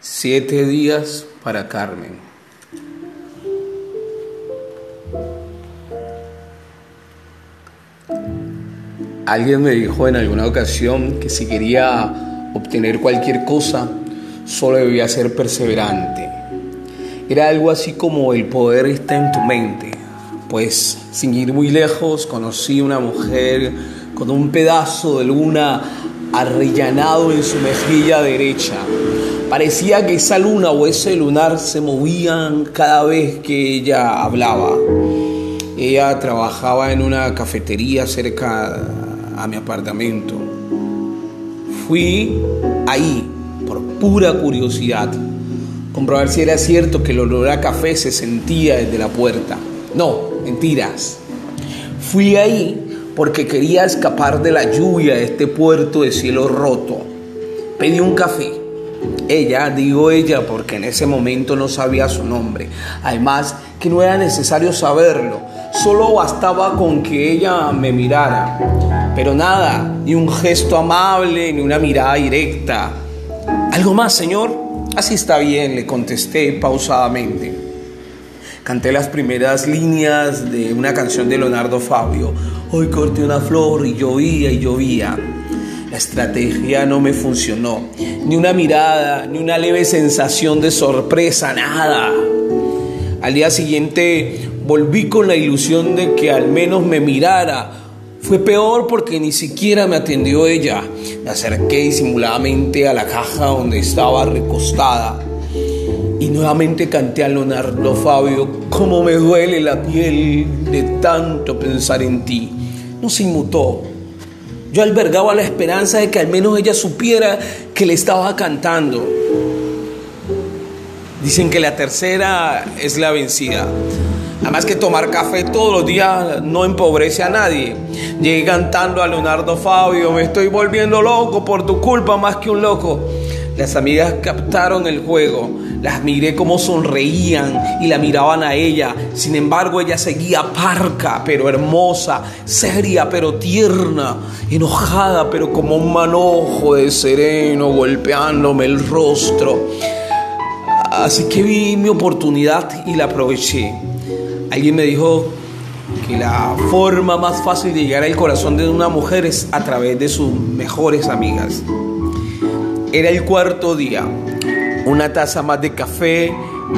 Siete días para Carmen. Alguien me dijo en alguna ocasión que si quería obtener cualquier cosa, solo debía ser perseverante. Era algo así como el poder está en tu mente. Pues sin ir muy lejos, conocí una mujer con un pedazo de luna arrellanado en su mejilla derecha. Parecía que esa luna o ese lunar se movían cada vez que ella hablaba. Ella trabajaba en una cafetería cerca a mi apartamento. Fui ahí por pura curiosidad, comprobar si era cierto que el olor a café se sentía desde la puerta. No, mentiras. Fui ahí porque quería escapar de la lluvia de este puerto de cielo roto. Pedí un café. Ella, digo ella porque en ese momento no sabía su nombre. Además, que no era necesario saberlo. Solo bastaba con que ella me mirara. Pero nada, ni un gesto amable, ni una mirada directa. ¿Algo más, señor? Así está bien, le contesté pausadamente. Canté las primeras líneas de una canción de Leonardo Fabio. Hoy corté una flor y llovía y llovía. La estrategia no me funcionó. Ni una mirada, ni una leve sensación de sorpresa, nada. Al día siguiente volví con la ilusión de que al menos me mirara. Fue peor porque ni siquiera me atendió ella. Me acerqué disimuladamente a la caja donde estaba recostada y nuevamente canté a Leonardo Fabio, cómo me duele la piel de tanto pensar en ti. No se inmutó. Yo albergaba la esperanza de que al menos ella supiera que le estaba cantando. Dicen que la tercera es la vencida. Además que tomar café todos los días no empobrece a nadie. Llegué cantando a Leonardo Fabio, me estoy volviendo loco por tu culpa más que un loco. Las amigas captaron el juego, las miré como sonreían y la miraban a ella. Sin embargo, ella seguía parca, pero hermosa, seria, pero tierna, enojada, pero como un manojo de sereno golpeándome el rostro. Así que vi mi oportunidad y la aproveché. Alguien me dijo que la forma más fácil de llegar al corazón de una mujer es a través de sus mejores amigas. Era el cuarto día, una taza más de café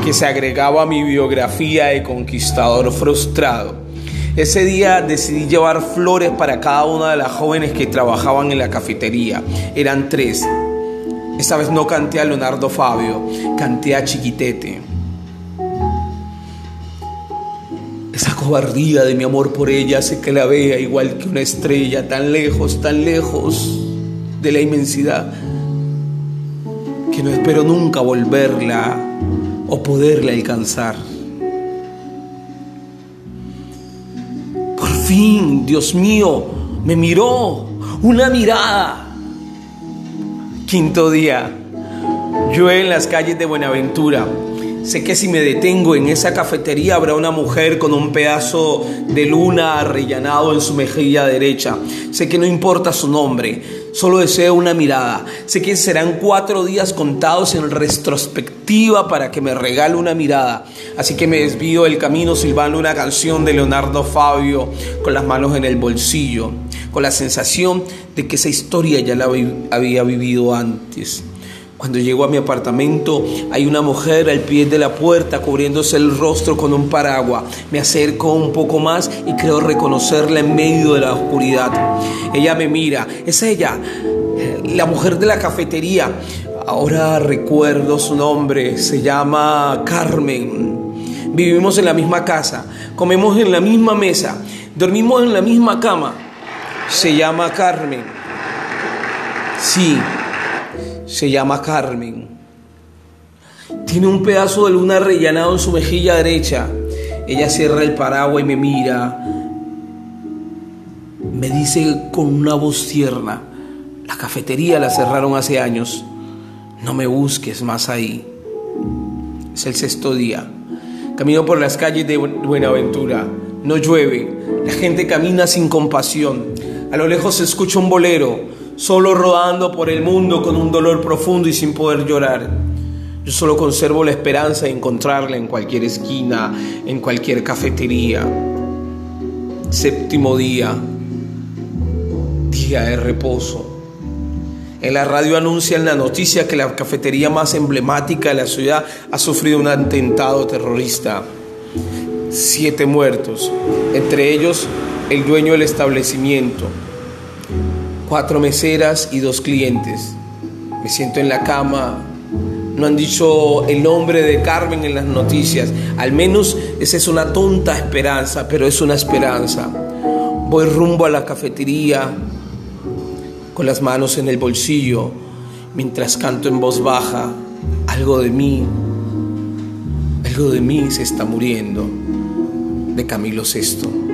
que se agregaba a mi biografía de conquistador frustrado. Ese día decidí llevar flores para cada una de las jóvenes que trabajaban en la cafetería. Eran tres. Esta vez no canté a Leonardo Fabio, canté a Chiquitete. Esa cobardía de mi amor por ella hace que la vea igual que una estrella, tan lejos, tan lejos de la inmensidad que no espero nunca volverla o poderla alcanzar. Por fin, Dios mío, me miró una mirada. Quinto día, yo en las calles de Buenaventura. Sé que si me detengo en esa cafetería habrá una mujer con un pedazo de luna arrellanado en su mejilla derecha. Sé que no importa su nombre, Solo deseo una mirada. Sé que serán cuatro días contados en retrospectiva para que me regale una mirada. Así que me desvío del camino silbando una canción de Leonardo Fabio con las manos en el bolsillo, con la sensación de que esa historia ya la había vivido antes. Cuando llego a mi apartamento hay una mujer al pie de la puerta cubriéndose el rostro con un paraguas. Me acerco un poco más y creo reconocerla en medio de la oscuridad. Ella me mira, es ella, la mujer de la cafetería. Ahora recuerdo su nombre, se llama Carmen. Vivimos en la misma casa, comemos en la misma mesa, dormimos en la misma cama. Se llama Carmen. Sí, se llama Carmen. Tiene un pedazo de luna rellenado en su mejilla derecha. Ella cierra el paraguas y me mira. Me dice con una voz tierna, la cafetería la cerraron hace años. No me busques más ahí. Es el sexto día. Camino por las calles de Buenaventura. No llueve. La gente camina sin compasión. A lo lejos se escucha un bolero solo rodando por el mundo con un dolor profundo y sin poder llorar. Yo solo conservo la esperanza de encontrarla en cualquier esquina, en cualquier cafetería. Séptimo día, día de reposo. En la radio anuncian la noticia que la cafetería más emblemática de la ciudad ha sufrido un atentado terrorista. Siete muertos, entre ellos el dueño del establecimiento, cuatro meseras y dos clientes. Me siento en la cama. No han dicho el nombre de Carmen en las noticias. Al menos esa es una tonta esperanza, pero es una esperanza. Voy rumbo a la cafetería con las manos en el bolsillo mientras canto en voz baja. Algo de mí, algo de mí se está muriendo. De Camilo VI.